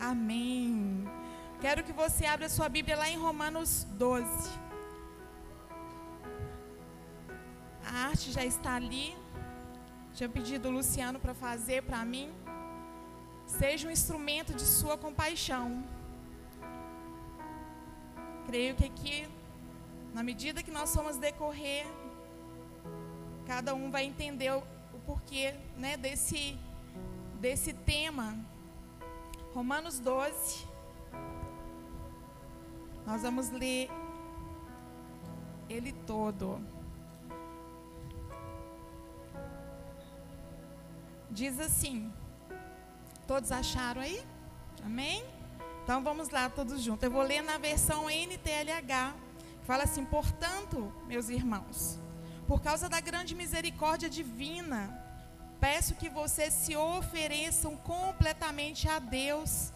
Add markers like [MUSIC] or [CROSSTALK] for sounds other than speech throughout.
Amém. Quero que você abra sua Bíblia lá em Romanos 12. A arte já está ali. Tinha pedido o Luciano para fazer para mim. Seja um instrumento de sua compaixão. Creio que aqui, na medida que nós somos decorrer, cada um vai entender o porquê né, desse, desse tema. Romanos 12. Nós vamos ler ele todo. Diz assim: Todos acharam aí? Amém? Então vamos lá todos juntos. Eu vou ler na versão NTLH, fala assim: Portanto, meus irmãos, por causa da grande misericórdia divina, peço que vocês se ofereçam completamente a Deus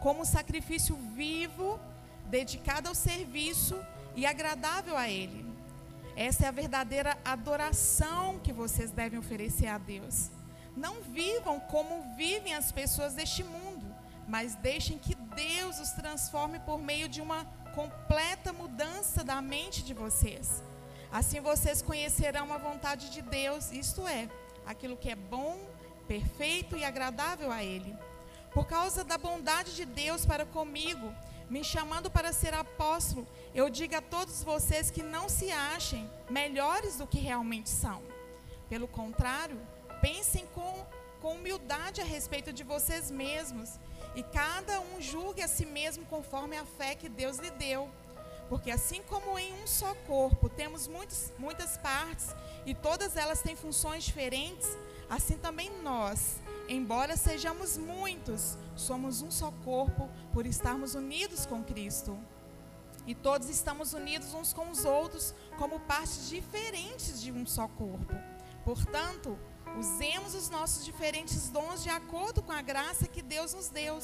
como sacrifício vivo dedicada ao serviço e agradável a Ele. Essa é a verdadeira adoração que vocês devem oferecer a Deus. Não vivam como vivem as pessoas deste mundo, mas deixem que Deus os transforme por meio de uma completa mudança da mente de vocês. Assim vocês conhecerão a vontade de Deus, isto é, aquilo que é bom, perfeito e agradável a Ele. Por causa da bondade de Deus para comigo, me chamando para ser apóstolo, eu digo a todos vocês que não se achem melhores do que realmente são. Pelo contrário, pensem com, com humildade a respeito de vocês mesmos e cada um julgue a si mesmo conforme a fé que Deus lhe deu. Porque assim como em um só corpo temos muitos, muitas partes e todas elas têm funções diferentes, assim também nós Embora sejamos muitos, somos um só corpo por estarmos unidos com Cristo. E todos estamos unidos uns com os outros como partes diferentes de um só corpo. Portanto, usemos os nossos diferentes dons de acordo com a graça que Deus nos deu.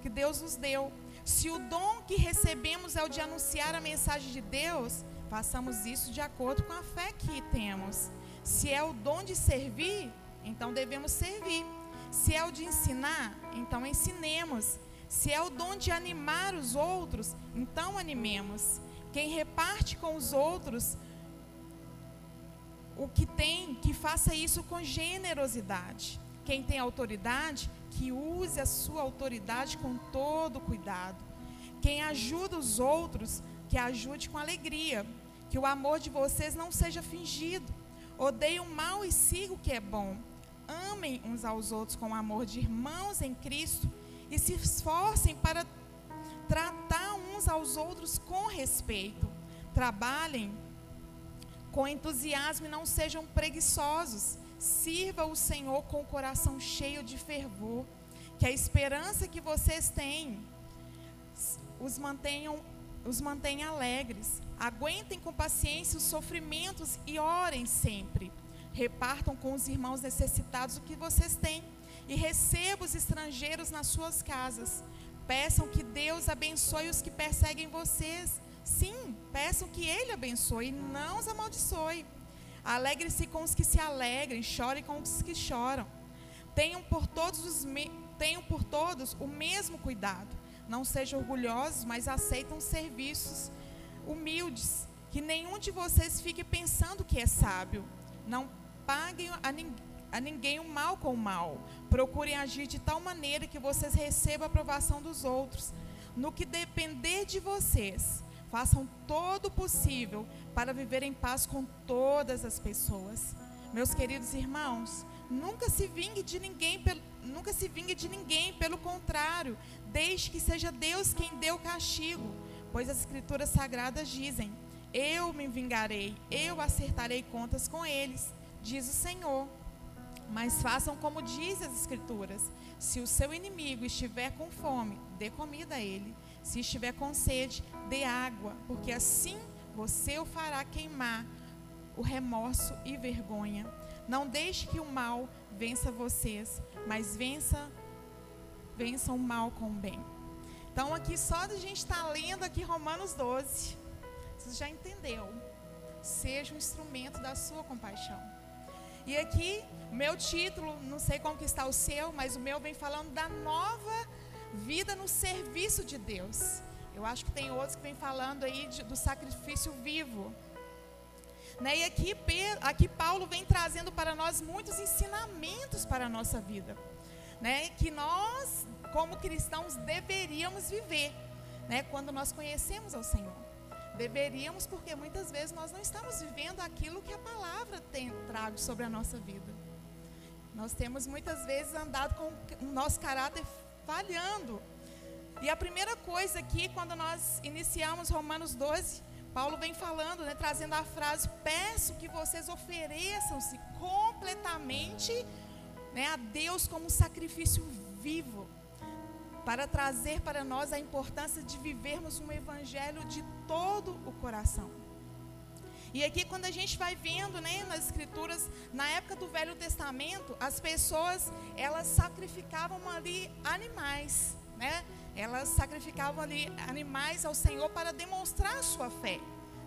Que Deus nos deu. Se o dom que recebemos é o de anunciar a mensagem de Deus, façamos isso de acordo com a fé que temos. Se é o dom de servir, então devemos servir. Se é o de ensinar, então ensinemos. Se é o dom de animar os outros, então animemos. Quem reparte com os outros o que tem, que faça isso com generosidade. Quem tem autoridade, que use a sua autoridade com todo cuidado. Quem ajuda os outros, que ajude com alegria. Que o amor de vocês não seja fingido. Odeie o mal e siga o que é bom amem uns aos outros com amor de irmãos em Cristo e se esforcem para tratar uns aos outros com respeito. Trabalhem com entusiasmo e não sejam preguiçosos. Sirva o Senhor com o coração cheio de fervor. Que a esperança que vocês têm os mantenham os mantenha alegres. Aguentem com paciência os sofrimentos e orem sempre. Repartam com os irmãos necessitados o que vocês têm e recebam os estrangeiros nas suas casas. Peçam que Deus abençoe os que perseguem vocês. Sim, peçam que Ele abençoe e não os amaldiçoe. Alegre-se com os que se alegrem, chorem com os que choram. Tenham por todos, os tenham por todos o mesmo cuidado. Não sejam orgulhosos, mas aceitam serviços humildes. Que nenhum de vocês fique pensando que é sábio. Não paguem a, a ninguém o mal com o mal. Procurem agir de tal maneira que vocês recebam a aprovação dos outros. No que depender de vocês, façam todo o possível para viver em paz com todas as pessoas. Meus queridos irmãos, nunca se vingue de ninguém, nunca se vingue de ninguém, pelo contrário, deixe que seja Deus quem dê o castigo, pois as escrituras sagradas dizem: Eu me vingarei, eu acertarei contas com eles diz o Senhor. Mas façam como diz as Escrituras: se o seu inimigo estiver com fome, dê comida a ele. Se estiver com sede, dê água, porque assim você o fará queimar o remorso e vergonha. Não deixe que o mal vença vocês, mas vença vença o mal com o bem. Então aqui só da gente estar tá lendo aqui Romanos 12, você já entendeu. Seja um instrumento da sua compaixão. E aqui, meu título, não sei como que está o seu, mas o meu vem falando da nova vida no serviço de Deus. Eu acho que tem outros que vêm falando aí de, do sacrifício vivo. Né? E aqui, aqui Paulo vem trazendo para nós muitos ensinamentos para a nossa vida. Né? Que nós, como cristãos, deveríamos viver né? quando nós conhecemos ao Senhor. Deveríamos, porque muitas vezes nós não estamos vivendo aquilo que a palavra tem trago sobre a nossa vida. Nós temos muitas vezes andado com o nosso caráter falhando. E a primeira coisa aqui, quando nós iniciamos Romanos 12, Paulo vem falando, né, trazendo a frase: Peço que vocês ofereçam-se completamente né, a Deus como sacrifício vivo, para trazer para nós a importância de vivermos um evangelho de todo o coração. E aqui quando a gente vai vendo, né, nas escrituras, na época do Velho Testamento, as pessoas, elas sacrificavam ali animais, né? Elas sacrificavam ali animais ao Senhor para demonstrar a sua fé.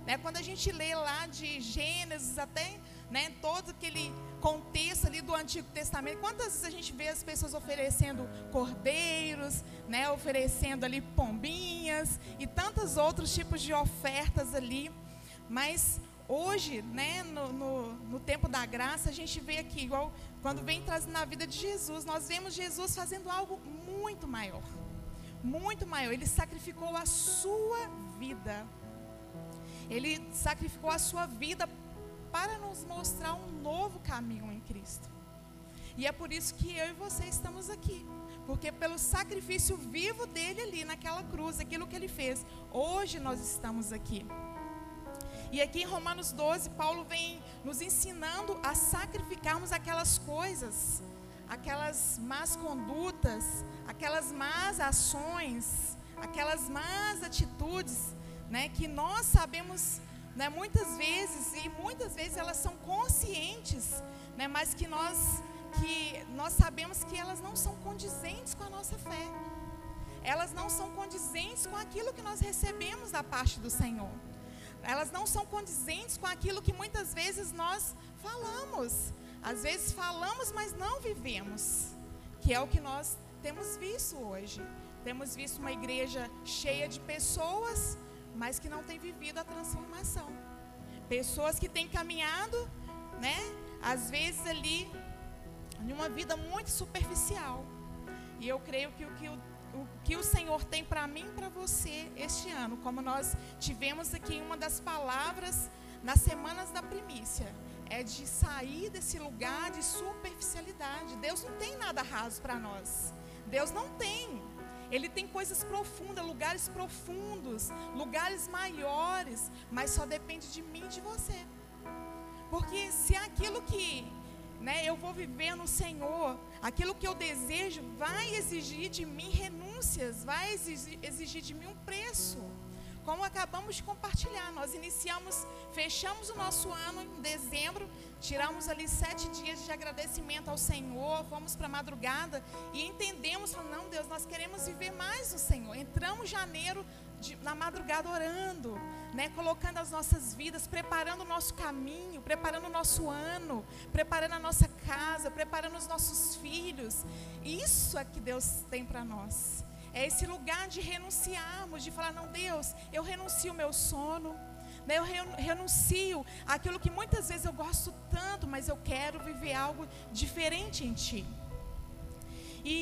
Né? Quando a gente lê lá de Gênesis até né, todo aquele contexto ali do Antigo Testamento, quantas vezes a gente vê as pessoas oferecendo cordeiros, né, oferecendo ali pombinhas e tantos outros tipos de ofertas ali, mas Hoje, né, no, no, no, tempo da graça, a gente vê aqui, igual quando vem trazendo na vida de Jesus, nós vemos Jesus fazendo algo muito maior. Muito maior. Ele sacrificou a sua vida. Ele sacrificou a sua vida para nos mostrar um novo caminho em Cristo. E é por isso que eu e você estamos aqui. Porque pelo sacrifício vivo dele ali naquela cruz, aquilo que ele fez, hoje nós estamos aqui. E aqui em Romanos 12, Paulo vem nos ensinando a sacrificarmos aquelas coisas, aquelas más condutas, aquelas más ações, aquelas más atitudes, né, que nós sabemos, né, muitas vezes e muitas vezes elas são conscientes, né, mas que nós que nós sabemos que elas não são condizentes com a nossa fé. Elas não são condizentes com aquilo que nós recebemos da parte do Senhor elas não são condizentes com aquilo que muitas vezes nós falamos. Às vezes falamos, mas não vivemos, que é o que nós temos visto hoje. Temos visto uma igreja cheia de pessoas, mas que não tem vivido a transformação. Pessoas que têm caminhado, né? Às vezes ali, em uma vida muito superficial. E eu creio que o que o o que o Senhor tem para mim e para você este ano, como nós tivemos aqui uma das palavras nas semanas da primícia, é de sair desse lugar de superficialidade. Deus não tem nada raso para nós. Deus não tem. Ele tem coisas profundas, lugares profundos, lugares maiores, mas só depende de mim e de você. Porque se aquilo que né, eu vou viver no Senhor, aquilo que eu desejo vai exigir de mim renúncias, vai exigir, de mim um preço. Como acabamos de compartilhar, nós iniciamos, fechamos o nosso ano em dezembro, tiramos ali sete dias de agradecimento ao Senhor, fomos para a madrugada e entendemos, não, Deus, nós queremos viver mais no Senhor. Entramos janeiro de, na madrugada orando, né, colocando as nossas vidas, preparando o nosso caminho, preparando o nosso ano, preparando a nossa casa, preparando os nossos filhos. Isso é que Deus tem para nós. É esse lugar de renunciarmos, de falar: não, Deus, eu renuncio o meu sono. Né, eu renuncio aquilo que muitas vezes eu gosto tanto, mas eu quero viver algo diferente em Ti. E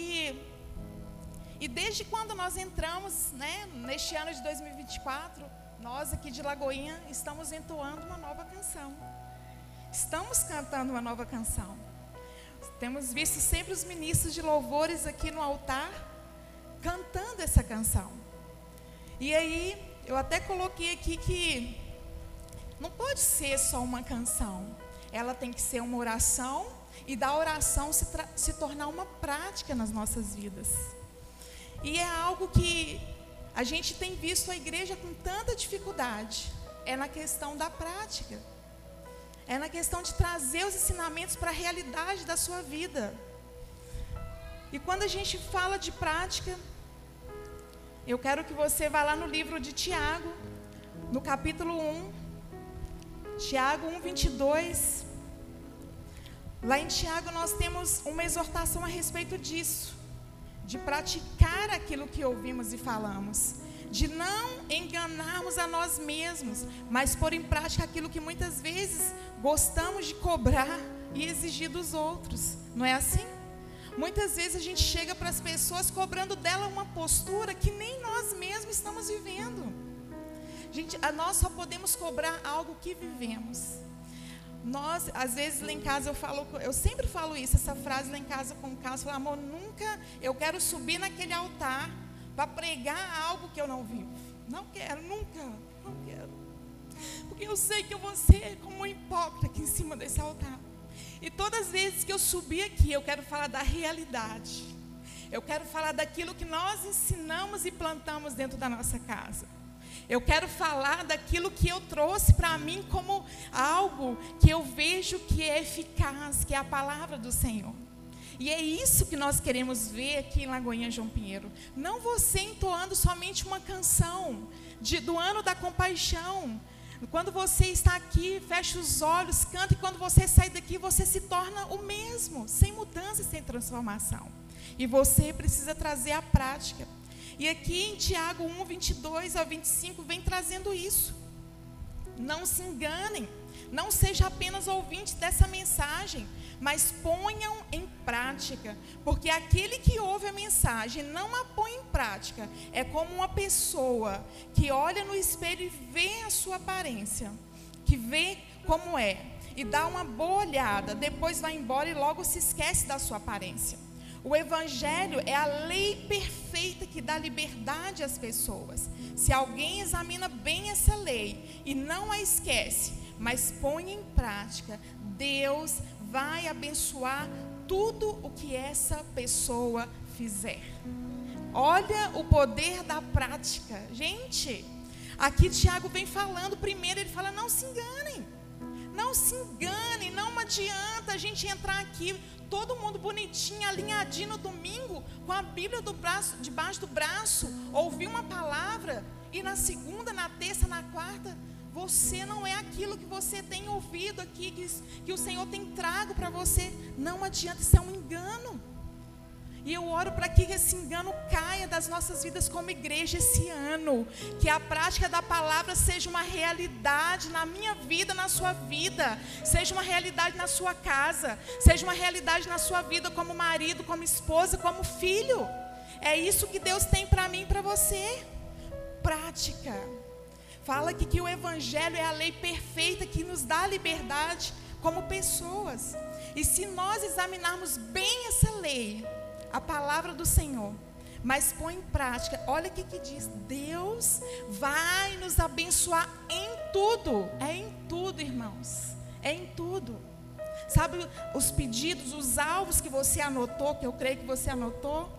e desde quando nós entramos, né, neste ano de 2024, nós aqui de Lagoinha estamos entoando uma nova canção. Estamos cantando uma nova canção. Temos visto sempre os ministros de louvores aqui no altar cantando essa canção. E aí, eu até coloquei aqui que não pode ser só uma canção. Ela tem que ser uma oração e da oração se, se tornar uma prática nas nossas vidas. E é algo que a gente tem visto a igreja com tanta dificuldade. É na questão da prática. É na questão de trazer os ensinamentos para a realidade da sua vida. E quando a gente fala de prática, eu quero que você vá lá no livro de Tiago, no capítulo 1. Tiago 1, 22. Lá em Tiago nós temos uma exortação a respeito disso de praticar aquilo que ouvimos e falamos, de não enganarmos a nós mesmos, mas pôr em prática aquilo que muitas vezes gostamos de cobrar e exigir dos outros. Não é assim? Muitas vezes a gente chega para as pessoas cobrando dela uma postura que nem nós mesmos estamos vivendo. Gente, nós só podemos cobrar algo que vivemos. Nós, às vezes lá em casa eu falo, eu sempre falo isso, essa frase lá em casa com o Carlos, falo, amor, nunca eu quero subir naquele altar para pregar algo que eu não vivo. Não quero, nunca, não quero. Porque eu sei que eu vou ser como um hipócrita aqui em cima desse altar. E todas as vezes que eu subir aqui, eu quero falar da realidade. Eu quero falar daquilo que nós ensinamos e plantamos dentro da nossa casa. Eu quero falar daquilo que eu trouxe para mim como algo que eu vejo que é eficaz, que é a palavra do Senhor. E é isso que nós queremos ver aqui em Lagoinha João Pinheiro. Não você entoando somente uma canção de, do ano da compaixão. Quando você está aqui, fecha os olhos, canta, e quando você sai daqui, você se torna o mesmo, sem mudança, sem transformação. E você precisa trazer a prática. E aqui em Tiago 1, 22 a 25, vem trazendo isso. Não se enganem, não seja apenas ouvinte dessa mensagem, mas ponham em prática, porque aquele que ouve a mensagem não a põe em prática é como uma pessoa que olha no espelho e vê a sua aparência, que vê como é e dá uma boa olhada, depois vai embora e logo se esquece da sua aparência. O Evangelho é a lei perfeita que dá liberdade às pessoas. Se alguém examina bem essa lei e não a esquece, mas põe em prática, Deus vai abençoar tudo o que essa pessoa fizer. Olha o poder da prática. Gente, aqui Tiago vem falando, primeiro ele fala: não se enganem. Não se enganem, não adianta a gente entrar aqui todo mundo bonitinho, alinhadinho no domingo, com a Bíblia do braço, debaixo do braço, ouvir uma palavra, e na segunda, na terça, na quarta, você não é aquilo que você tem ouvido aqui, que, que o Senhor tem trago para você. Não adianta, isso é um engano. E eu oro para que esse engano caia das nossas vidas como igreja esse ano. Que a prática da palavra seja uma realidade na minha vida, na sua vida. Seja uma realidade na sua casa. Seja uma realidade na sua vida como marido, como esposa, como filho. É isso que Deus tem para mim e para você. Prática. Fala que, que o Evangelho é a lei perfeita que nos dá liberdade como pessoas. E se nós examinarmos bem essa lei, a palavra do Senhor, mas põe em prática. Olha o que, que diz: Deus vai nos abençoar em tudo. É em tudo, irmãos. É em tudo. Sabe os pedidos, os alvos que você anotou, que eu creio que você anotou?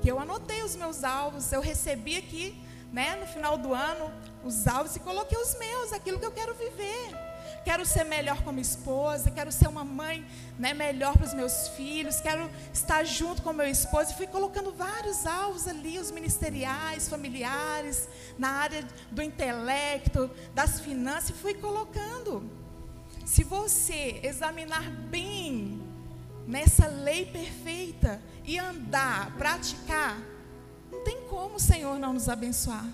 Que eu anotei os meus alvos, eu recebi aqui, né, no final do ano, os alvos e coloquei os meus, aquilo que eu quero viver quero ser melhor como esposa, quero ser uma mãe né, melhor para os meus filhos, quero estar junto com meu esposo. E fui colocando vários alvos ali, os ministeriais, familiares, na área do intelecto, das finanças, e fui colocando. Se você examinar bem nessa lei perfeita e andar, praticar, tem como o Senhor não nos abençoar.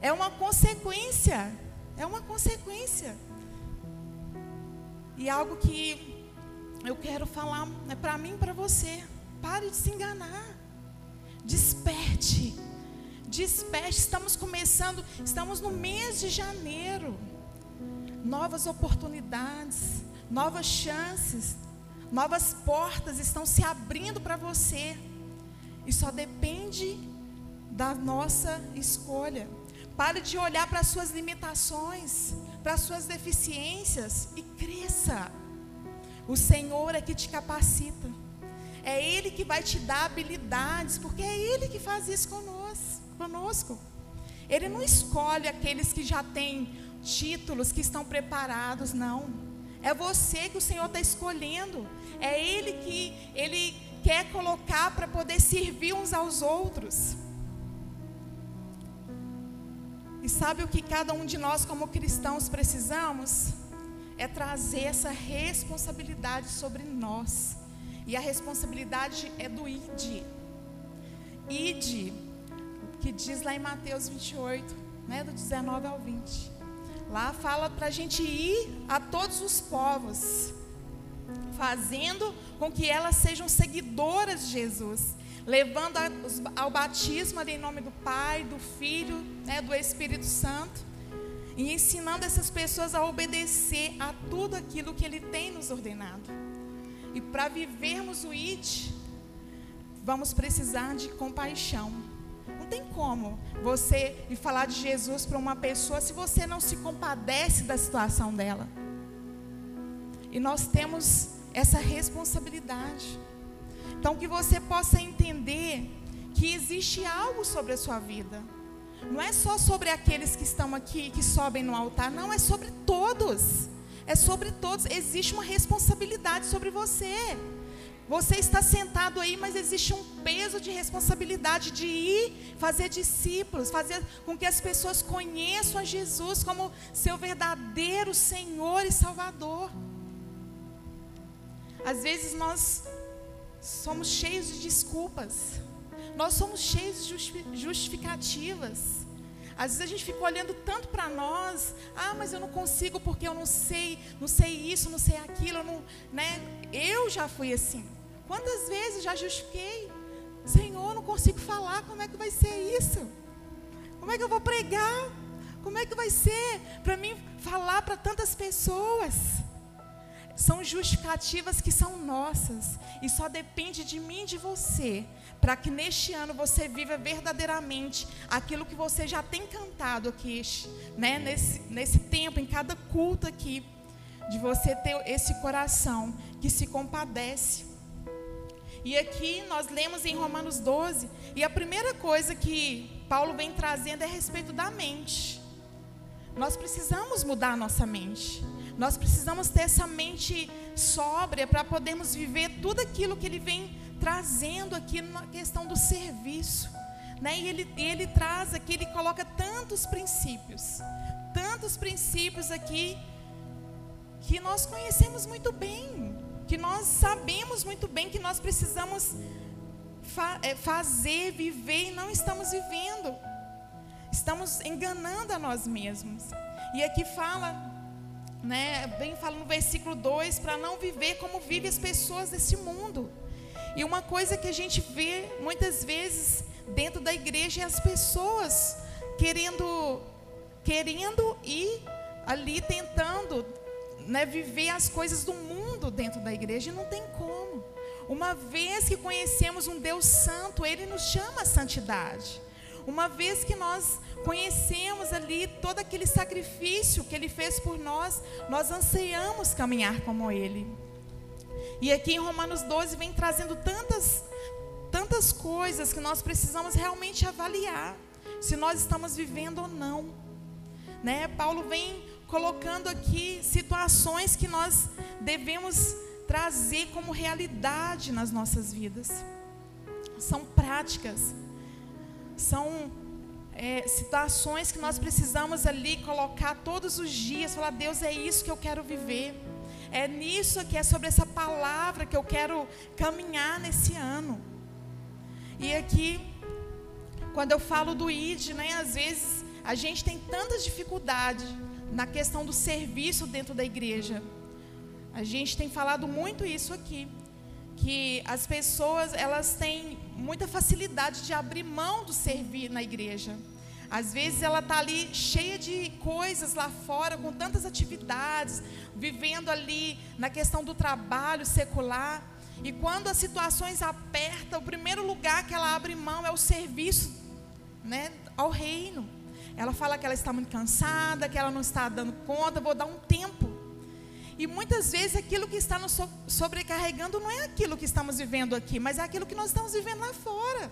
É uma consequência. É uma consequência. E algo que eu quero falar é para mim e para você. Pare de se enganar. Desperte. Desperte. Estamos começando, estamos no mês de janeiro. Novas oportunidades, novas chances, novas portas estão se abrindo para você. E só depende da nossa escolha. Pare de olhar para as suas limitações, para as suas deficiências e cresça. O Senhor é que te capacita. É Ele que vai te dar habilidades, porque é Ele que faz isso conosco. Ele não escolhe aqueles que já têm títulos, que estão preparados, não. É você que o Senhor está escolhendo. É Ele que Ele quer colocar para poder servir uns aos outros. E sabe o que cada um de nós, como cristãos, precisamos? É trazer essa responsabilidade sobre nós. E a responsabilidade é do ID. ide, que diz lá em Mateus 28, né, do 19 ao 20. Lá fala para a gente ir a todos os povos, fazendo com que elas sejam seguidoras de Jesus, levando ao batismo em nome do Pai, do Filho, né, do Espírito Santo, e ensinando essas pessoas a obedecer a tudo aquilo que Ele tem nos ordenado. E para vivermos o IT, vamos precisar de compaixão. Não tem como você ir falar de Jesus para uma pessoa se você não se compadece da situação dela. E nós temos essa responsabilidade. Então, que você possa entender que existe algo sobre a sua vida. Não é só sobre aqueles que estão aqui, que sobem no altar, não, é sobre todos. É sobre todos. Existe uma responsabilidade sobre você. Você está sentado aí, mas existe um peso de responsabilidade de ir fazer discípulos, fazer com que as pessoas conheçam a Jesus como seu verdadeiro Senhor e Salvador. Às vezes nós somos cheios de desculpas, nós somos cheios de justificativas. Às vezes a gente fica olhando tanto para nós, ah, mas eu não consigo porque eu não sei, não sei isso, não sei aquilo, não, né? Eu já fui assim. Quantas vezes já justifiquei? Senhor, não consigo falar, como é que vai ser isso? Como é que eu vou pregar? Como é que vai ser para mim falar para tantas pessoas? São justificativas que são nossas e só depende de mim e de você para que neste ano você viva verdadeiramente aquilo que você já tem cantado aqui, né? Nesse, nesse tempo, em cada culto aqui, de você ter esse coração que se compadece. E aqui nós lemos em Romanos 12, e a primeira coisa que Paulo vem trazendo é a respeito da mente. Nós precisamos mudar a nossa mente. Nós precisamos ter essa mente sóbria para podermos viver tudo aquilo que ele vem trazendo aqui na questão do serviço. Né? E ele, ele traz aqui, ele coloca tantos princípios, tantos princípios aqui que nós conhecemos muito bem, que nós sabemos muito bem que nós precisamos fa é, fazer, viver e não estamos vivendo. Estamos enganando a nós mesmos. E aqui fala né, bem fala no versículo 2, para não viver como vivem as pessoas desse mundo. E uma coisa que a gente vê muitas vezes dentro da igreja é as pessoas querendo querendo ir ali tentando né, viver as coisas do mundo dentro da igreja e não tem como. Uma vez que conhecemos um Deus santo, ele nos chama a santidade. Uma vez que nós conhecemos ali todo aquele sacrifício que Ele fez por nós, nós anseiamos caminhar como Ele. E aqui em Romanos 12 vem trazendo tantas, tantas coisas que nós precisamos realmente avaliar se nós estamos vivendo ou não. Né? Paulo vem colocando aqui situações que nós devemos trazer como realidade nas nossas vidas. São práticas são é, situações que nós precisamos ali colocar todos os dias, falar, Deus, é isso que eu quero viver. É nisso que é sobre essa palavra que eu quero caminhar nesse ano. E aqui, quando eu falo do ID, né, às vezes a gente tem tantas dificuldades na questão do serviço dentro da igreja. A gente tem falado muito isso aqui que as pessoas elas têm muita facilidade de abrir mão do servir na igreja. Às vezes ela está ali cheia de coisas lá fora, com tantas atividades, vivendo ali na questão do trabalho secular. E quando as situações apertam, o primeiro lugar que ela abre mão é o serviço né, ao reino. Ela fala que ela está muito cansada, que ela não está dando conta, vou dar um tempo. E muitas vezes aquilo que está nos sobrecarregando não é aquilo que estamos vivendo aqui, mas é aquilo que nós estamos vivendo lá fora.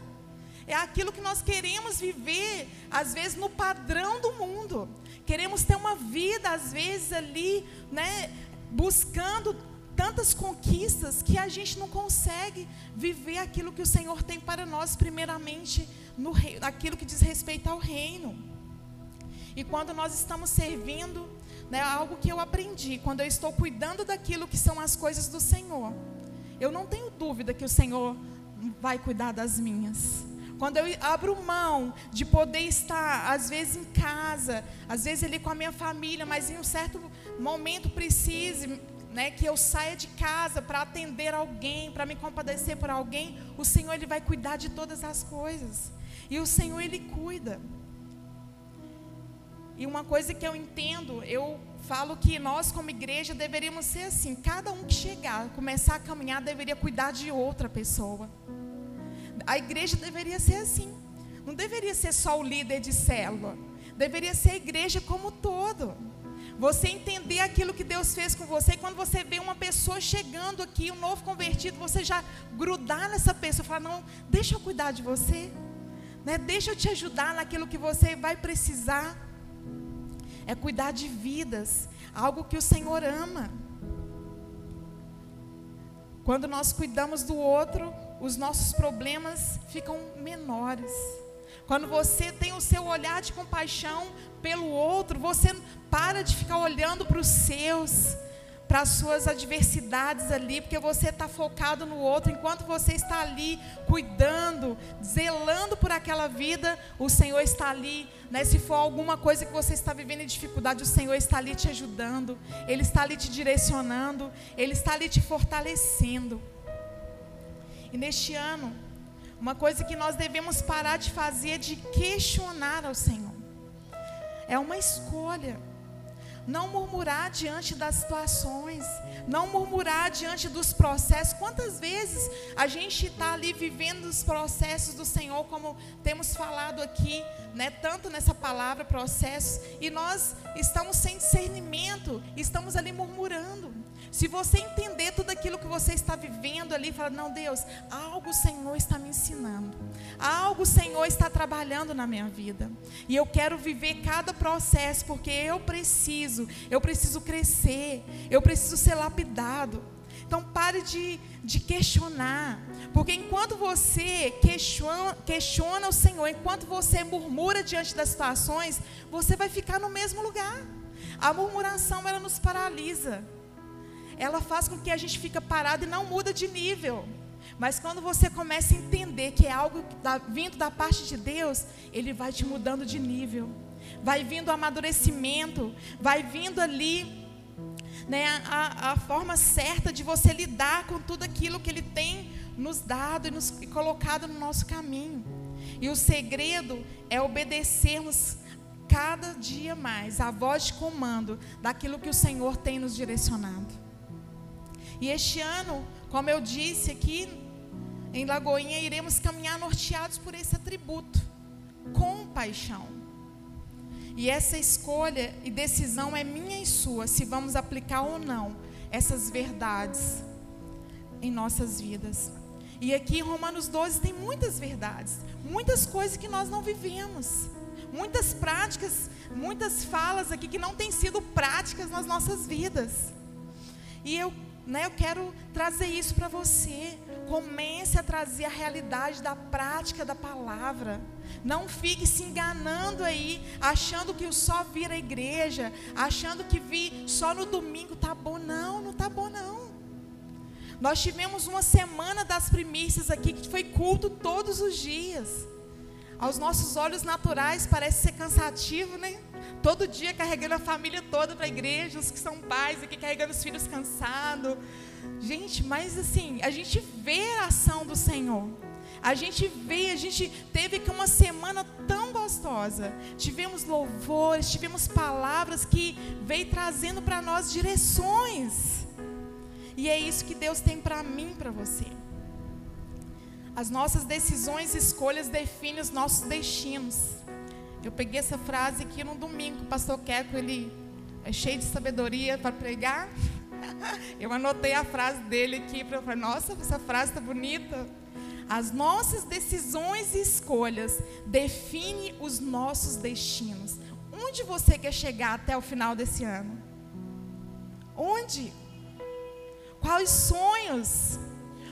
É aquilo que nós queremos viver, às vezes, no padrão do mundo. Queremos ter uma vida, às vezes, ali, né, buscando tantas conquistas que a gente não consegue viver aquilo que o Senhor tem para nós, primeiramente, no rei, aquilo que diz respeito ao reino. E quando nós estamos servindo, né, algo que eu aprendi quando eu estou cuidando daquilo que são as coisas do Senhor. Eu não tenho dúvida que o Senhor vai cuidar das minhas. quando eu abro mão de poder estar, às vezes, em casa, às vezes ali com a minha família, mas em um certo momento precise né, que eu saia de casa para atender alguém, para me compadecer por alguém, o Senhor ele vai cuidar de todas as coisas. E o Senhor ele cuida. E uma coisa que eu entendo, eu falo que nós como igreja deveríamos ser assim, cada um que chegar, começar a caminhar deveria cuidar de outra pessoa. A igreja deveria ser assim. Não deveria ser só o líder de célula. Deveria ser a igreja como todo. Você entender aquilo que Deus fez com você. E quando você vê uma pessoa chegando aqui, um novo convertido, você já grudar nessa pessoa. Falar, não, deixa eu cuidar de você. Né? Deixa eu te ajudar naquilo que você vai precisar. É cuidar de vidas. Algo que o Senhor ama. Quando nós cuidamos do outro, os nossos problemas ficam menores. Quando você tem o seu olhar de compaixão pelo outro, você para de ficar olhando para os seus, para as suas adversidades ali, porque você está focado no outro. Enquanto você está ali cuidando, zelando por aquela vida, o Senhor está ali. Né? Se for alguma coisa que você está vivendo em dificuldade, o Senhor está ali te ajudando, Ele está ali te direcionando, Ele está ali te fortalecendo. E neste ano, uma coisa que nós devemos parar de fazer é de questionar ao Senhor. É uma escolha. Não murmurar diante das situações, não murmurar diante dos processos. Quantas vezes a gente está ali vivendo os processos do Senhor, como temos falado aqui, né, tanto nessa palavra processos, e nós estamos sem discernimento, estamos ali murmurando. Se você entender tudo aquilo que você está vivendo ali, fala: Não, Deus, algo o Senhor está me ensinando, algo o Senhor está trabalhando na minha vida, e eu quero viver cada processo, porque eu preciso, eu preciso crescer, eu preciso ser lapidado. Então pare de, de questionar. Porque enquanto você questiona, questiona o Senhor, enquanto você murmura diante das situações, você vai ficar no mesmo lugar. A murmuração ela nos paralisa ela faz com que a gente fica parado e não muda de nível. Mas quando você começa a entender que é algo vindo da parte de Deus, Ele vai te mudando de nível. Vai vindo o amadurecimento, vai vindo ali né, a, a, forma certa de você lidar com tudo aquilo que Ele tem nos dado e, nos, e colocado no nosso caminho. E o segredo é obedecermos cada dia mais a voz de comando daquilo que o Senhor tem nos direcionado. E este ano, como eu disse aqui em Lagoinha, iremos caminhar norteados por esse atributo, compaixão. E essa escolha e decisão é minha e sua, se vamos aplicar ou não essas verdades em nossas vidas. E aqui em Romanos 12 tem muitas verdades, muitas coisas que nós não vivemos, muitas práticas, muitas falas aqui que não têm sido práticas nas nossas vidas. E eu né, eu quero trazer isso para você. Comece a trazer a realidade da prática da palavra. Não fique se enganando aí, achando que só vir à igreja, achando que vir só no domingo tá bom. Não, não tá bom não. Nós tivemos uma semana das primícias aqui que foi culto todos os dias. Aos nossos olhos naturais parece ser cansativo, né? Todo dia carregando a família toda para a igreja, os que são pais aqui carregando os filhos cansados. Gente, mas assim, a gente vê a ação do Senhor. A gente vê, a gente teve aqui uma semana tão gostosa. Tivemos louvores, tivemos palavras que veio trazendo para nós direções. E é isso que Deus tem para mim, para você. As nossas decisões e escolhas definem os nossos destinos. Eu peguei essa frase aqui no domingo, o pastor Queco, ele é cheio de sabedoria para pregar. [LAUGHS] Eu anotei a frase dele aqui para falar, nossa, essa frase está bonita. As nossas decisões e escolhas definem os nossos destinos. Onde você quer chegar até o final desse ano? Onde? Quais sonhos?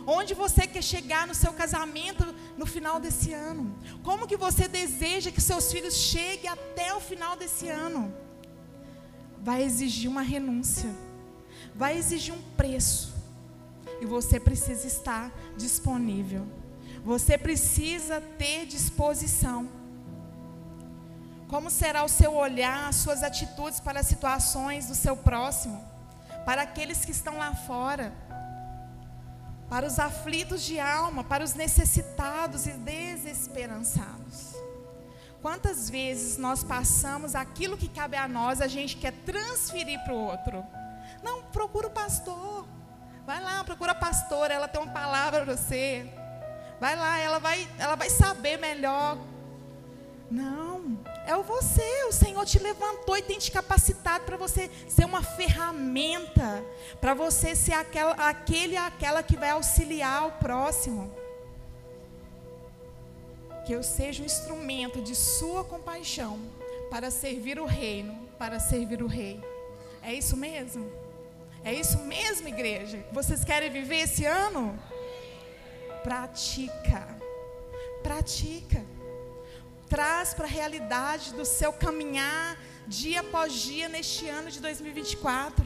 Onde você quer chegar no seu casamento no final desse ano? Como que você deseja que seus filhos cheguem até o final desse ano? Vai exigir uma renúncia. Vai exigir um preço. E você precisa estar disponível. Você precisa ter disposição. Como será o seu olhar, as suas atitudes para as situações do seu próximo, para aqueles que estão lá fora, para os aflitos de alma, para os necessitados e desesperançados? Quantas vezes nós passamos aquilo que cabe a nós, a gente quer transferir para o outro? Não, procura o pastor. Vai lá, procura a pastora, ela tem uma palavra para você. Vai lá, ela vai, ela vai saber melhor. Não, é o você. O Senhor te levantou e tem te capacitado para você ser uma ferramenta, para você ser aquela, aquele aquela que vai auxiliar o próximo que eu seja um instrumento de Sua compaixão para servir o reino, para servir o rei. É isso mesmo? É isso mesmo, igreja? Vocês querem viver esse ano? Pratica. Pratica. Traz para a realidade do seu caminhar dia após dia neste ano de 2024.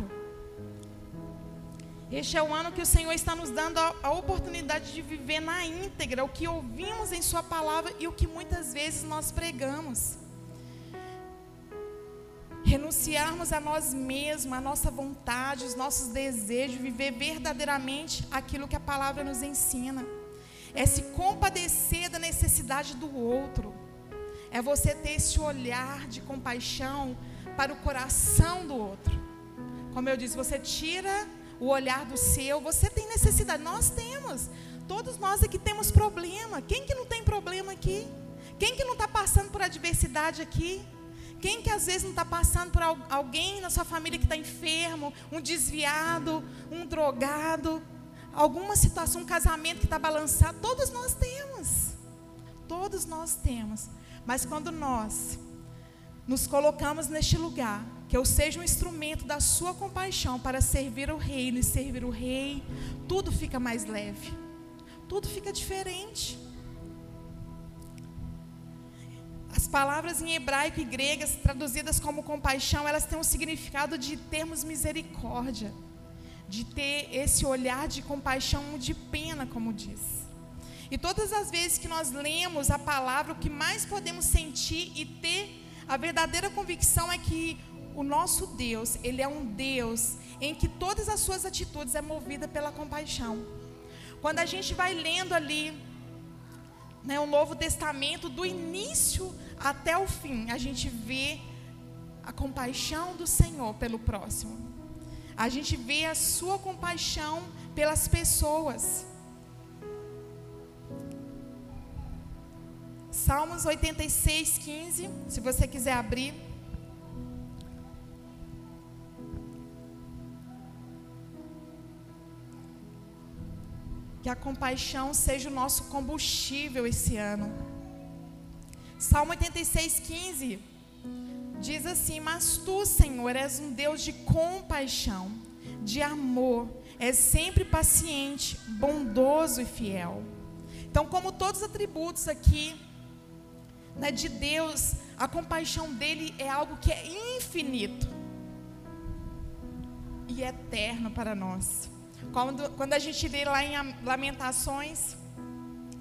Este é o ano que o Senhor está nos dando a, a, oportunidade de viver na íntegra o que ouvimos em Sua palavra e o que muitas vezes nós pregamos. Renunciarmos a nós mesmos, a nossa vontade, os nossos desejos, viver verdadeiramente aquilo que a palavra nos ensina. É se compadecer da necessidade do outro. É você ter esse olhar de compaixão para o coração do outro. Como eu disse, você tira o olhar do seu. Você tem necessidade, nós temos. Todos nós aqui temos problema. Quem que não tem problema aqui? Quem que não está passando por adversidade aqui? Quem que às vezes não está passando por alguém na sua família que está enfermo, um desviado, um drogado, alguma situação, um casamento que está balançado? Todos nós temos. Todos nós temos. Mas quando nós nos colocamos neste lugar, que eu seja um instrumento da sua compaixão para servir o reino e servir o rei, tudo fica mais leve, tudo fica diferente. As palavras em hebraico e gregas, traduzidas como compaixão, elas têm um significado de termos misericórdia, de ter esse olhar de compaixão, de pena, como diz. E todas as vezes que nós lemos a palavra, o que mais podemos sentir e ter a verdadeira convicção é que o nosso Deus, ele é um Deus em que todas as suas atitudes é movida pela compaixão. Quando a gente vai lendo ali né, o Novo Testamento, do início até o fim, a gente vê a compaixão do Senhor pelo próximo. A gente vê a sua compaixão pelas pessoas. Salmos 86, 15, se você quiser abrir. Que a compaixão seja o nosso combustível esse ano. Salmo 86, 15 diz assim: Mas tu, Senhor, és um Deus de compaixão, de amor, és sempre paciente, bondoso e fiel. Então, como todos os atributos aqui né, de Deus, a compaixão dele é algo que é infinito e eterno para nós. Quando, quando a gente lê lá em Lamentações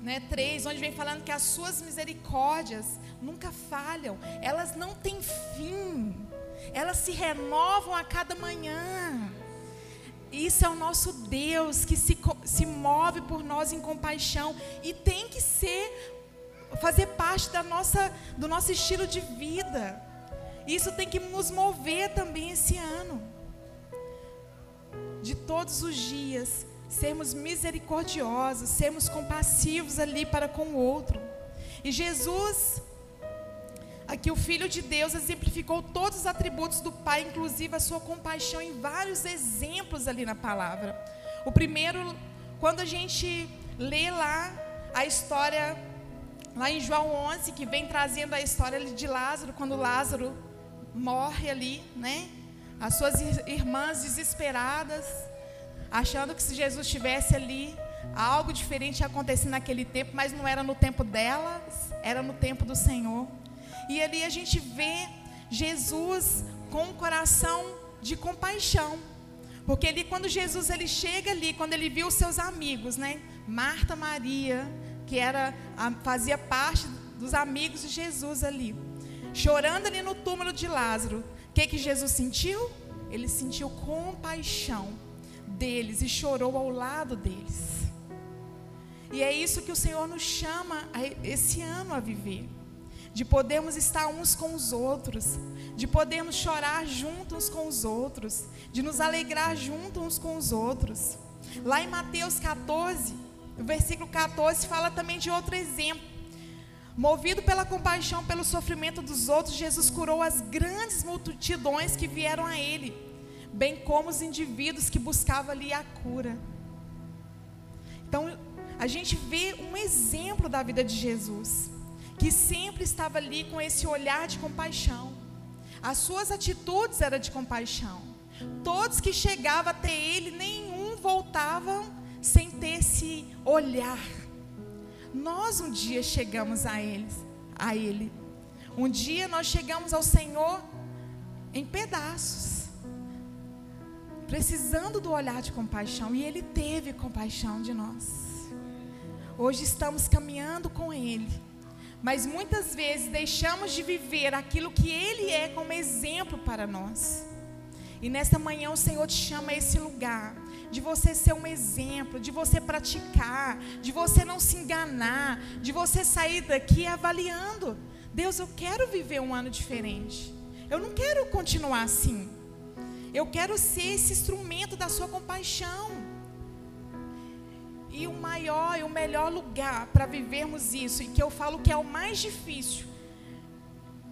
né, 3, onde vem falando que as suas misericórdias nunca falham, elas não têm fim, elas se renovam a cada manhã. Isso é o nosso Deus que se, se move por nós em compaixão e tem que ser fazer parte da nossa, do nosso estilo de vida. Isso tem que nos mover também esse ano de todos os dias, sermos misericordiosos, sermos compassivos ali para com o outro. E Jesus, aqui o Filho de Deus, exemplificou todos os atributos do Pai, inclusive a sua compaixão, em vários exemplos ali na palavra. O primeiro, quando a gente lê lá a história, lá em João 11, que vem trazendo a história de Lázaro, quando Lázaro morre ali, né? as suas irmãs desesperadas, achando que se Jesus estivesse ali, algo diferente ia acontecer naquele tempo, mas não era no tempo delas, era no tempo do Senhor. E ali a gente vê Jesus com um coração de compaixão. Porque ali quando Jesus ele chega ali, quando ele viu os seus amigos, né? Marta, Maria, que era fazia parte dos amigos de Jesus ali, chorando ali no túmulo de Lázaro. O que que Jesus sentiu? Ele sentiu compaixão deles e chorou ao lado deles. E é isso que o Senhor nos chama esse ano a viver. De podermos estar uns com os outros, de podermos chorar juntos com os outros, de nos alegrar juntos com os outros. Lá em Mateus 14, o versículo 14 fala também de outro exemplo. Movido pela compaixão pelo sofrimento dos outros, Jesus curou as grandes multidões que vieram a ele, bem como os indivíduos que buscavam ali a cura. Então, a gente vê um exemplo da vida de Jesus, que sempre estava ali com esse olhar de compaixão. As suas atitudes eram de compaixão. Todos que chegavam até ele, nenhum voltavam sem ter esse olhar. Nós um dia chegamos a eles, a ele. Um dia nós chegamos ao Senhor em pedaços, precisando do olhar de compaixão, e ele teve compaixão de nós. Hoje estamos caminhando com Ele. Mas muitas vezes deixamos de viver aquilo que Ele é como exemplo para nós. E nesta manhã o Senhor te chama a esse lugar, de você ser um exemplo, de você praticar, de você não se enganar, de você sair daqui avaliando. Deus, eu quero viver um ano diferente. Eu não quero continuar assim. Eu quero ser esse instrumento da sua compaixão. E o maior e o melhor lugar para vivermos isso, e que eu falo que é o mais difícil,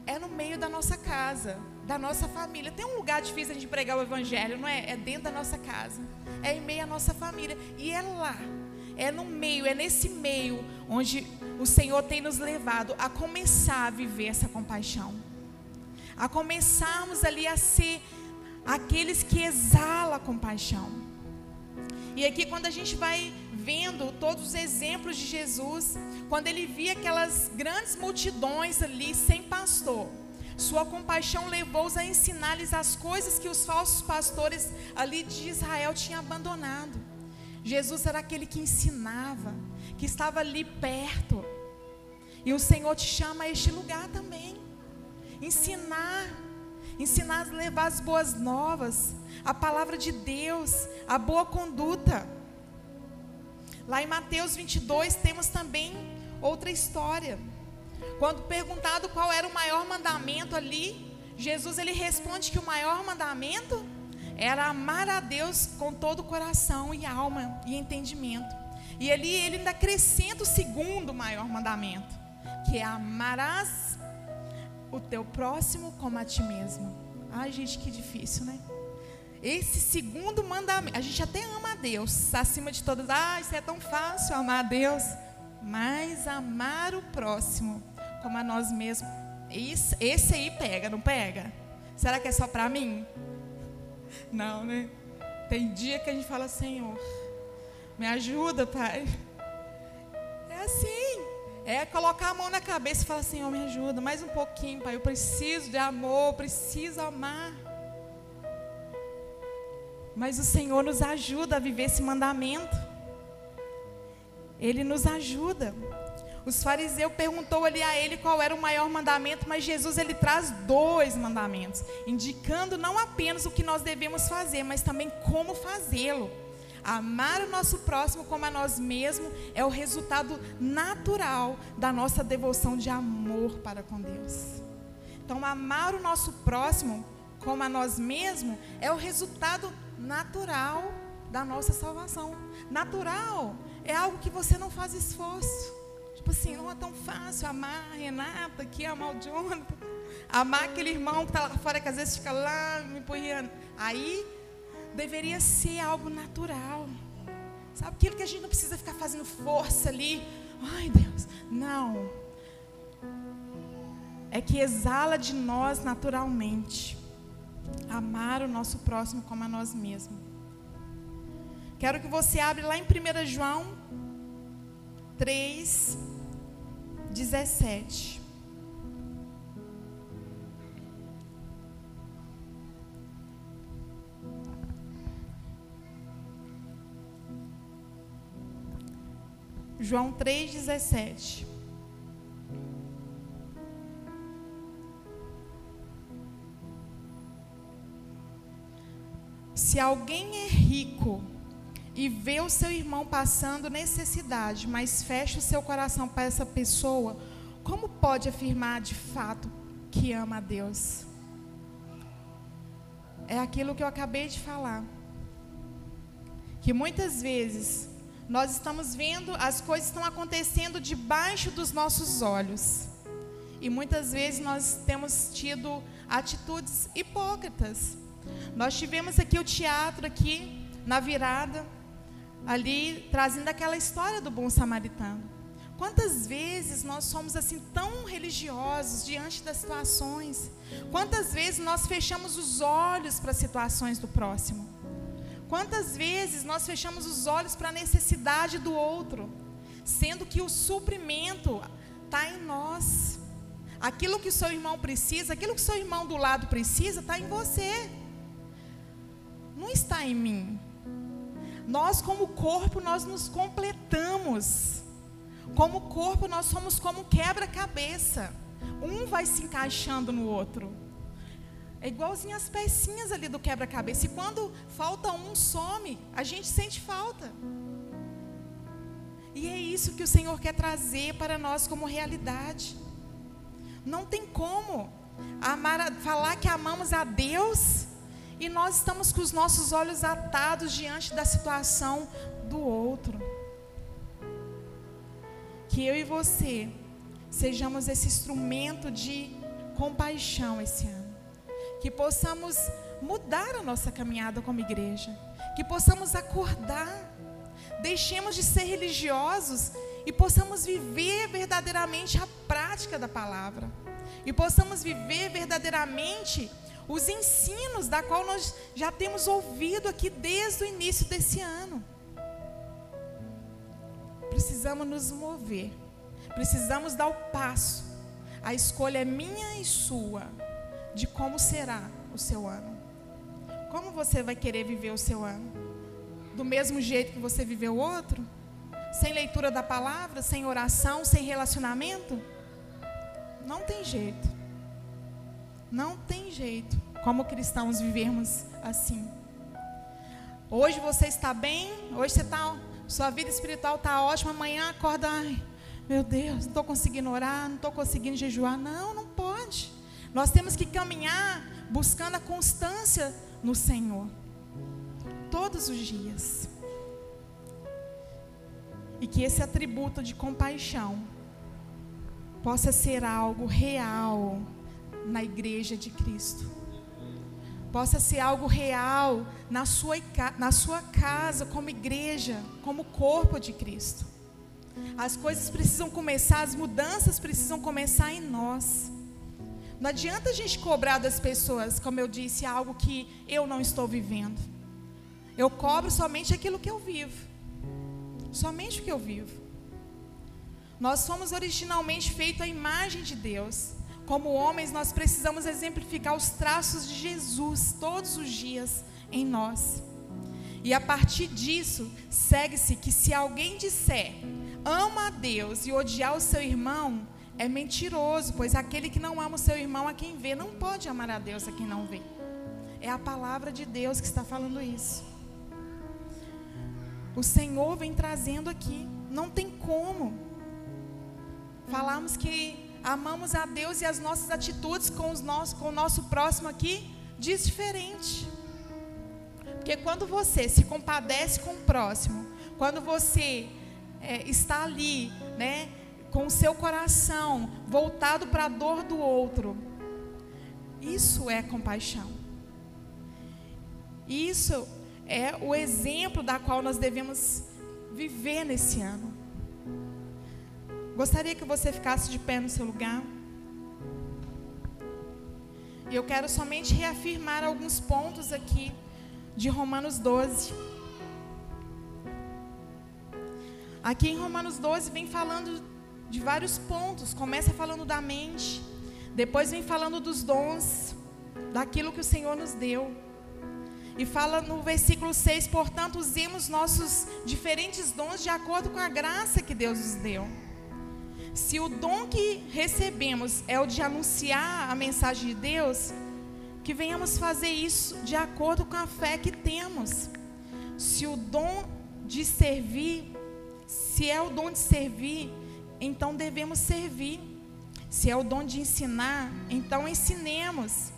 é no meio da nossa casa, da nossa família. Tem um lugar difícil gente pregar o evangelho, não é? É dentro da nossa casa, é em meio à nossa família. E é lá, é no meio, é nesse meio onde o Senhor tem nos levado a começar a viver essa compaixão. A começarmos ali a ser aqueles que exalam a compaixão. E aqui quando a gente vai vendo todos os exemplos de Jesus, quando ele via aquelas grandes multidões ali sem pastor, sua compaixão levou-os a ensinar-lhes as coisas que os falsos pastores ali de Israel tinham abandonado. Jesus era aquele que ensinava, que estava ali perto. E o Senhor te chama a este lugar também. Ensinar, ensinar a levar as boas novas, a palavra de Deus, a boa conduta. Lá em Mateus 22 temos também outra história. Quando perguntado qual era o maior mandamento ali, Jesus ele responde que o maior mandamento era amar a Deus com todo o coração e alma e entendimento. E ali ele ainda acrescenta o segundo maior mandamento, que é amarás o teu próximo como a ti mesmo. Ai, gente, que difícil, né? Esse segundo mandamento, a gente até ama a Deus, acima de todas. Ah, isso é tão fácil amar a Deus. Mas amar o próximo como a nós mesmos. Esse, esse aí pega, não pega? Será que é só para mim? Não, né? Tem dia que a gente fala, Senhor, me ajuda, Pai. É assim. É colocar a mão na cabeça e falar, Senhor, me ajuda. Mais um pouquinho, Pai. Eu preciso de amor, preciso amar. Mas o Senhor nos ajuda a viver esse mandamento. Ele nos ajuda. Os fariseus perguntou ali a ele qual era o maior mandamento, mas Jesus ele traz dois mandamentos, indicando não apenas o que nós devemos fazer, mas também como fazê-lo. Amar o nosso próximo como a nós mesmos é o resultado natural da nossa devoção de amor para com Deus. Então, amar o nosso próximo como a nós mesmos é o resultado natural da nossa salvação. Natural é algo que você não faz esforço. Tipo assim, não é tão fácil amar a Renata aqui, amar o Jonathan, amar aquele irmão que está lá fora, que às vezes fica lá me punhando. Aí deveria ser algo natural. Sabe aquilo que a gente não precisa ficar fazendo força ali. Ai, Deus, não. É que exala de nós naturalmente amar o nosso próximo como a nós mesmos. Quero que você abra lá em 1 João 3, 17. João 3,17. Se alguém é rico e vê o seu irmão passando necessidade, mas fecha o seu coração para essa pessoa, como pode afirmar de fato que ama a Deus? É aquilo que eu acabei de falar. Que muitas vezes nós estamos vendo as coisas estão acontecendo debaixo dos nossos olhos. E muitas vezes nós temos tido atitudes hipócritas. Nós tivemos aqui o teatro aqui na virada ali trazendo aquela história do bom samaritano. Quantas vezes nós somos assim tão religiosos diante das situações? Quantas vezes nós fechamos os olhos para as situações do próximo? Quantas vezes nós fechamos os olhos para a necessidade do outro, sendo que o suprimento está em nós? Aquilo que seu irmão precisa, aquilo que seu irmão do lado precisa, está em você, não está em mim. Nós, como corpo, nós nos completamos. Como corpo, nós somos como quebra-cabeça. Um vai se encaixando no outro. É igualzinho as pecinhas ali do quebra-cabeça. E quando falta um, some. A gente sente falta. E é isso que o Senhor quer trazer para nós como realidade. Não tem como amar, falar que amamos a Deus e nós estamos com os nossos olhos atados diante da situação do outro. Que eu e você sejamos esse instrumento de compaixão esse ano. Que possamos mudar a nossa caminhada como igreja. Que possamos acordar. Deixemos de ser religiosos e possamos viver verdadeiramente a prática da palavra. E possamos viver verdadeiramente os ensinos da qual nós já temos ouvido aqui desde o início desse ano. Precisamos nos mover, precisamos dar o passo. A escolha é minha e sua de como será o seu ano. Como você vai querer viver o seu ano? Do mesmo jeito que você viveu o outro? Sem leitura da palavra, sem oração, sem relacionamento? Não tem jeito. Não tem jeito, como cristãos, vivermos assim. Hoje você está bem, hoje você está, sua vida espiritual está ótima, amanhã acorda, ai, meu Deus, não estou conseguindo orar, não estou conseguindo jejuar. Não, não pode. Nós temos que caminhar buscando a constância no Senhor, todos os dias. E que esse atributo de compaixão possa ser algo real na igreja de Cristo. Possa ser algo real na sua, na sua casa, como igreja, como corpo de Cristo. As coisas precisam começar, as mudanças precisam começar em nós. Não adianta a gente cobrar das pessoas, como eu disse, algo que eu não estou vivendo. Eu cobro somente aquilo que eu vivo. Somente o que eu vivo. Nós somos originalmente feitos à imagem de Deus. Como homens, nós precisamos exemplificar os traços de Jesus todos os dias em nós. E a partir disso, segue-se que se alguém disser ama a Deus e odiar o seu irmão, é mentiroso, pois aquele que não ama o seu irmão a quem vê, não pode amar a Deus a quem não vê. É a palavra de Deus que está falando isso. O Senhor vem trazendo aqui, não tem como. Falamos que amamos a Deus e as nossas atitudes com, os nossos, com o nosso próximo aqui diz diferente. Porque quando você se compadece com o próximo, quando você é, está ali, né, com o seu coração voltado para a dor do outro, isso é compaixão. Isso é o exemplo da qual nós devemos viver nesse ano. Gostaria que você ficasse de pé no seu lugar. E eu quero somente reafirmar alguns pontos aqui de Romanos 12. Aqui em Romanos 12 vem falando de vários pontos. Começa falando da mente, depois vem falando dos dons, daquilo que o Senhor nos deu. E fala no versículo 6, portanto, usemos nossos diferentes dons de acordo com a graça que Deus nos deu. Se o dom que recebemos é o de anunciar a mensagem de Deus, que venhamos fazer isso de acordo com a fé que temos. Se o dom de servir, se é o dom de servir, então devemos servir. Se é o dom de ensinar, então ensinemos.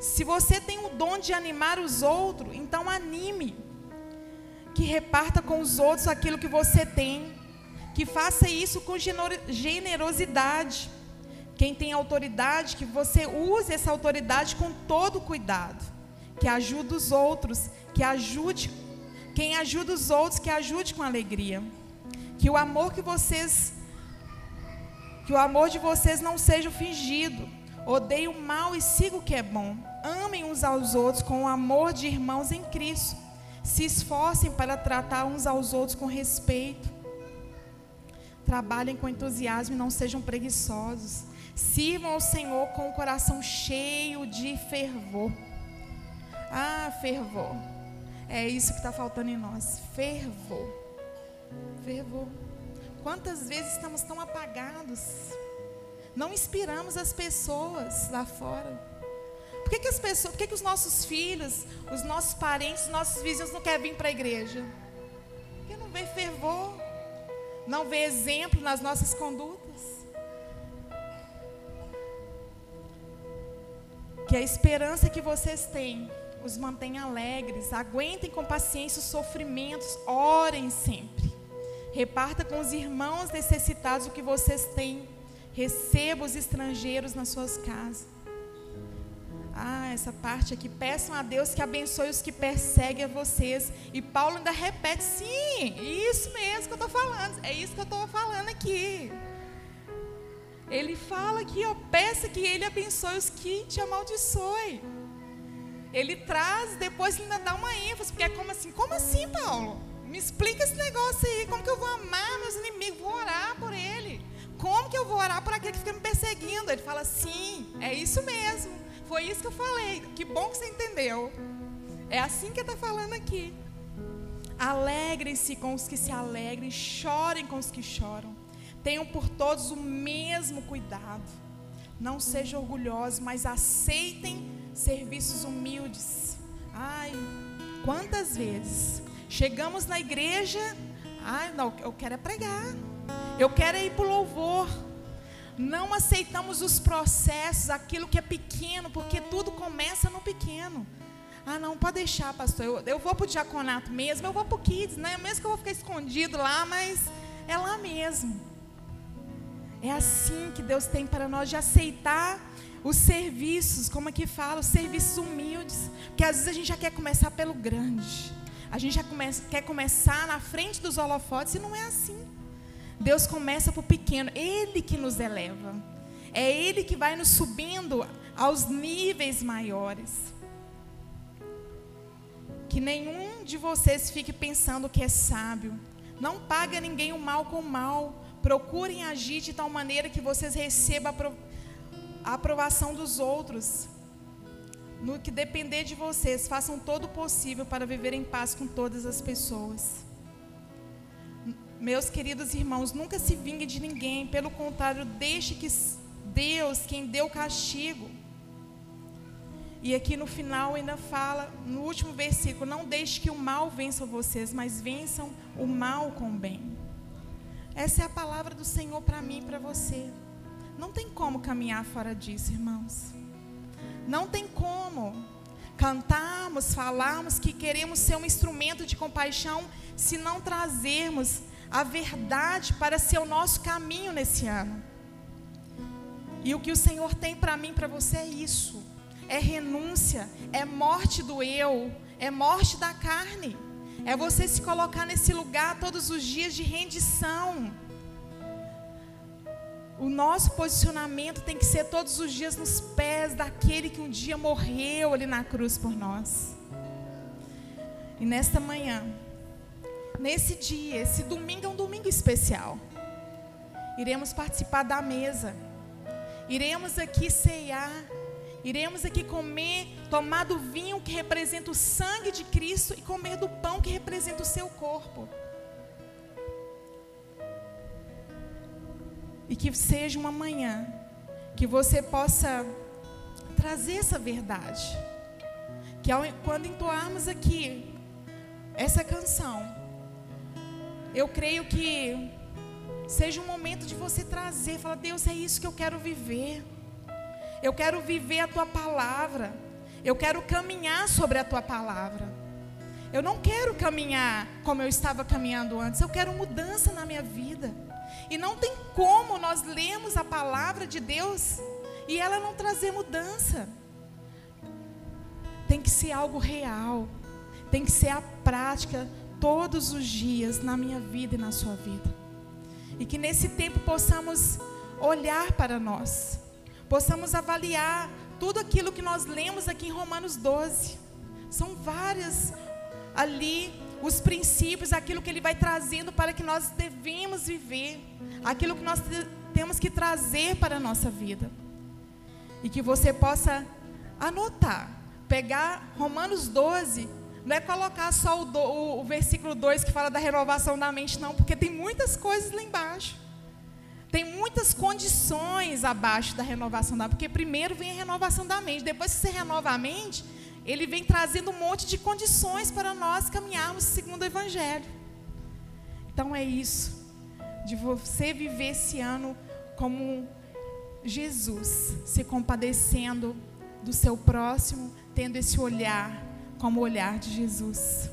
Se você tem o dom de animar os outros, então anime. Que reparta com os outros aquilo que você tem. Que faça isso com generosidade. Quem tem autoridade, que você use essa autoridade com todo cuidado. Que ajude os outros, que ajude. Quem ajuda os outros, que ajude com alegria. Que o amor que vocês que o amor de vocês não seja fingido. Odeie o mal e siga o que é bom. Amem uns aos outros com o amor de irmãos em Cristo. Se esforcem para tratar uns aos outros com respeito. Trabalhem com entusiasmo e não sejam preguiçosos. Sirvam ao Senhor com o coração cheio de fervor. Ah, fervor. É isso que está faltando em nós. Fervor. Fervor. Quantas vezes estamos tão apagados? Não inspiramos as pessoas lá fora. Por que, que as pessoas, por que, que os nossos filhos, os nossos parentes, os nossos vizinhos não querem vir para a igreja? Porque não vê fervor, não vê exemplo nas nossas condutas. Que a esperança que vocês têm os mantenha alegres, aguentem com paciência os sofrimentos, orem sempre. Reparta com os irmãos necessitados o que vocês têm. Receba os estrangeiros nas suas casas. Ah, essa parte aqui. Peçam a Deus que abençoe os que perseguem a vocês. E Paulo ainda repete: sim, isso mesmo que eu estou falando. É isso que eu estou falando aqui. Ele fala aqui, ó, peça que ele abençoe os que te amaldiçoem. Ele traz, depois ainda dá uma ênfase, porque é como assim? Como assim, Paulo? Me explica esse negócio aí. Como que eu vou amar meus inimigos? Vou orar por ele. Como que eu vou orar por aquele que fica me perseguindo? Ele fala, sim, é isso mesmo. Foi isso que eu falei. Que bom que você entendeu. É assim que está falando aqui. Alegrem-se com os que se alegrem, chorem com os que choram. Tenham por todos o mesmo cuidado. Não sejam orgulhosos, mas aceitem serviços humildes. Ai, quantas vezes chegamos na igreja, ai, não, eu quero é pregar. Eu quero é ir para o louvor. Não aceitamos os processos, aquilo que é pequeno, porque tudo começa no pequeno. Ah, não, pode deixar, pastor. Eu, eu vou para o diaconato mesmo, eu vou para o kids, né? Mesmo que eu vou ficar escondido lá, mas é lá mesmo. É assim que Deus tem para nós de aceitar os serviços, como aqui fala, os serviços humildes. Porque às vezes a gente já quer começar pelo grande. A gente já começa, quer começar na frente dos holofotes e não é assim. Deus começa por pequeno, Ele que nos eleva. É Ele que vai nos subindo aos níveis maiores. Que nenhum de vocês fique pensando que é sábio. Não paga ninguém o mal com o mal. Procurem agir de tal maneira que vocês recebam a aprovação dos outros. No que depender de vocês, façam todo o possível para viver em paz com todas as pessoas. Meus queridos irmãos, nunca se vingue de ninguém, pelo contrário, deixe que Deus, quem deu o castigo. E aqui no final ainda fala, no último versículo, não deixe que o mal vença vocês, mas vençam o mal com o bem. Essa é a palavra do Senhor para mim e para você. Não tem como caminhar fora disso, irmãos. Não tem como cantarmos, falarmos que queremos ser um instrumento de compaixão se não trazermos a verdade para ser o nosso caminho nesse ano. E o que o Senhor tem para mim, para você é isso: é renúncia, é morte do eu, é morte da carne, é você se colocar nesse lugar todos os dias de rendição. O nosso posicionamento tem que ser todos os dias nos pés daquele que um dia morreu ali na cruz por nós. E nesta manhã, nesse dia, esse domingo é um domingo especial. Iremos participar da mesa. Iremos aqui ceiar. Iremos aqui comer, tomar do vinho que representa o sangue de Cristo e comer do pão que representa o seu corpo. E que seja uma manhã que você possa trazer essa verdade. Que ao, quando entoarmos aqui essa canção, eu creio que seja um momento de você trazer, falar, Deus, é isso que eu quero viver. Eu quero viver a tua palavra. Eu quero caminhar sobre a tua palavra. Eu não quero caminhar como eu estava caminhando antes. Eu quero mudança na minha vida. E não tem como nós lermos a palavra de Deus e ela não trazer mudança. Tem que ser algo real. Tem que ser a prática todos os dias na minha vida e na sua vida. E que nesse tempo possamos olhar para nós, possamos avaliar tudo aquilo que nós lemos aqui em Romanos 12. São várias ali os princípios, aquilo que ele vai trazendo para que nós devemos viver, aquilo que nós temos que trazer para a nossa vida. E que você possa anotar, pegar Romanos 12, não é colocar só o, do, o, o versículo 2 que fala da renovação da mente, não, porque tem muitas coisas lá embaixo. Tem muitas condições abaixo da renovação da mente, porque primeiro vem a renovação da mente, depois que você renova a mente, ele vem trazendo um monte de condições para nós caminharmos segundo o Evangelho. Então é isso, de você viver esse ano como Jesus, se compadecendo do seu próximo, tendo esse olhar como o olhar de Jesus.